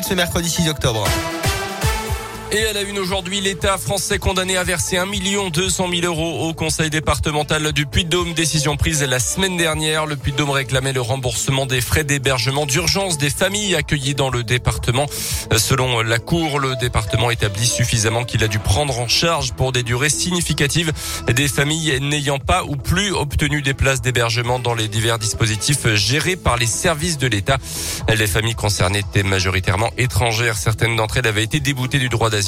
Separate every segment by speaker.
Speaker 1: de ce mercredi 6 octobre.
Speaker 2: Et elle a une aujourd'hui, l'État français condamné à verser 1 200 000 euros au conseil départemental du Puy-de-Dôme. Décision prise la semaine dernière. Le Puy-de-Dôme réclamait le remboursement des frais d'hébergement d'urgence des familles accueillies dans le département. Selon la Cour, le département établit suffisamment qu'il a dû prendre en charge pour des durées significatives des familles n'ayant pas ou plus obtenu des places d'hébergement dans les divers dispositifs gérés par les services de l'État. Les familles concernées étaient majoritairement étrangères. Certaines d'entre elles avaient été déboutées du droit d'asile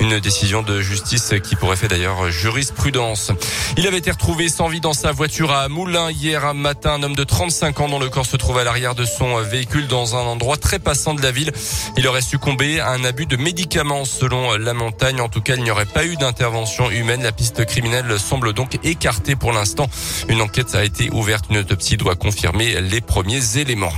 Speaker 2: une décision de justice qui pourrait faire d'ailleurs jurisprudence. Il avait été retrouvé sans vie dans sa voiture à Moulins hier matin. Un homme de 35 ans dont le corps se trouve à l'arrière de son véhicule dans un endroit très passant de la ville. Il aurait succombé à un abus de médicaments selon la montagne. En tout cas, il n'y aurait pas eu d'intervention humaine. La piste criminelle semble donc écartée pour l'instant. Une enquête a été ouverte. Une autopsie doit confirmer les premiers éléments.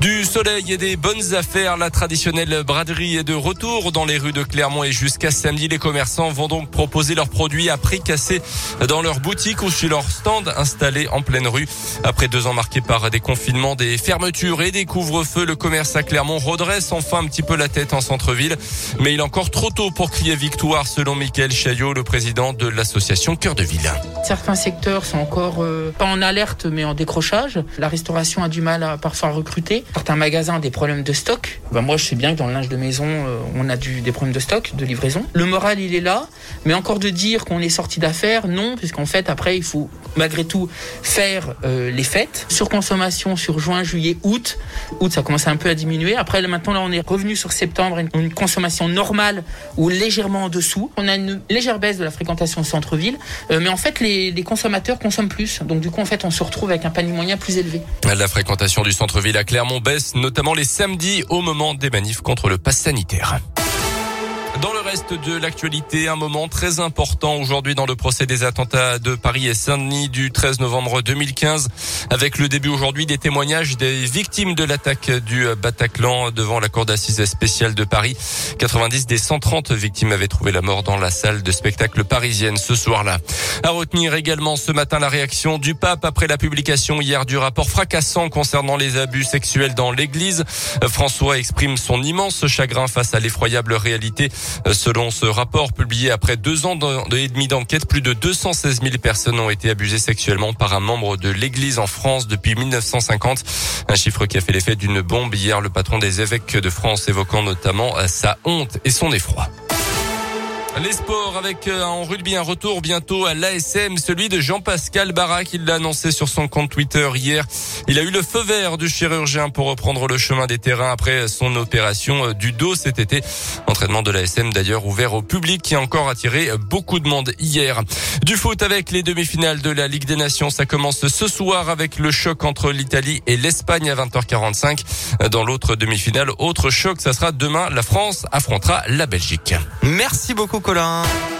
Speaker 2: Du soleil et des bonnes affaires, la traditionnelle braderie est de retour dans les rues de Clermont et jusqu'à samedi, les commerçants vont donc proposer leurs produits à prix cassé dans leurs boutiques ou sur leur stand installés en pleine rue. Après deux ans marqués par des confinements, des fermetures et des couvre-feux, le commerce à Clermont redresse enfin un petit peu la tête en centre-ville. Mais il est encore trop tôt pour crier victoire selon Michael Chaillot, le président de l'association Cœur de Ville.
Speaker 3: Certains secteurs sont encore euh, pas en alerte mais en décrochage. La restauration a du mal à parfois recruter. Certains magasins ont des problèmes de stock. Ben moi, je sais bien que dans le linge de maison, euh, on a des problèmes de stock, de livraison. Le moral, il est là, mais encore de dire qu'on est sorti d'affaires, non, puisqu'en fait, après, il faut malgré tout faire euh, les fêtes. Surconsommation sur juin, juillet, août. Août, ça commence un peu à diminuer. Après, maintenant, là, on est revenu sur septembre, une, consommation normale ou légèrement en dessous. On a une légère baisse de la fréquentation centre-ville, mais en fait, les, les consommateurs consomment plus. Donc, du coup, en fait, on se retrouve avec un panier moyen plus élevé.
Speaker 2: La fréquentation du centre-ville à Clermont baisse, notamment les samedis au moment des manifs contre le pass sanitaire. Dans le reste de l'actualité, un moment très important aujourd'hui dans le procès des attentats de Paris et Saint-Denis du 13 novembre 2015, avec le début aujourd'hui des témoignages des victimes de l'attaque du Bataclan devant la cour d'assises spéciale de Paris. 90 des 130 victimes avaient trouvé la mort dans la salle de spectacle parisienne ce soir-là. À retenir également ce matin la réaction du pape après la publication hier du rapport fracassant concernant les abus sexuels dans l'église. François exprime son immense chagrin face à l'effroyable réalité Selon ce rapport publié après deux ans et demi d'enquête, plus de 216 000 personnes ont été abusées sexuellement par un membre de l'Église en France depuis 1950. Un chiffre qui a fait l'effet d'une bombe hier, le patron des évêques de France évoquant notamment sa honte et son effroi. Les sports avec euh, en rugby un retour bientôt à l'ASM, celui de Jean-Pascal Barak. Il l'a annoncé sur son compte Twitter hier. Il a eu le feu vert du chirurgien pour reprendre le chemin des terrains après son opération euh, du dos cet été. Entraînement de l'ASM d'ailleurs ouvert au public qui a encore attiré beaucoup de monde hier. Du foot avec les demi-finales de la Ligue des Nations. Ça commence ce soir avec le choc entre l'Italie et l'Espagne à 20h45. Dans l'autre demi-finale, autre choc, ça sera demain. La France affrontera la Belgique.
Speaker 1: Merci beaucoup. Colin.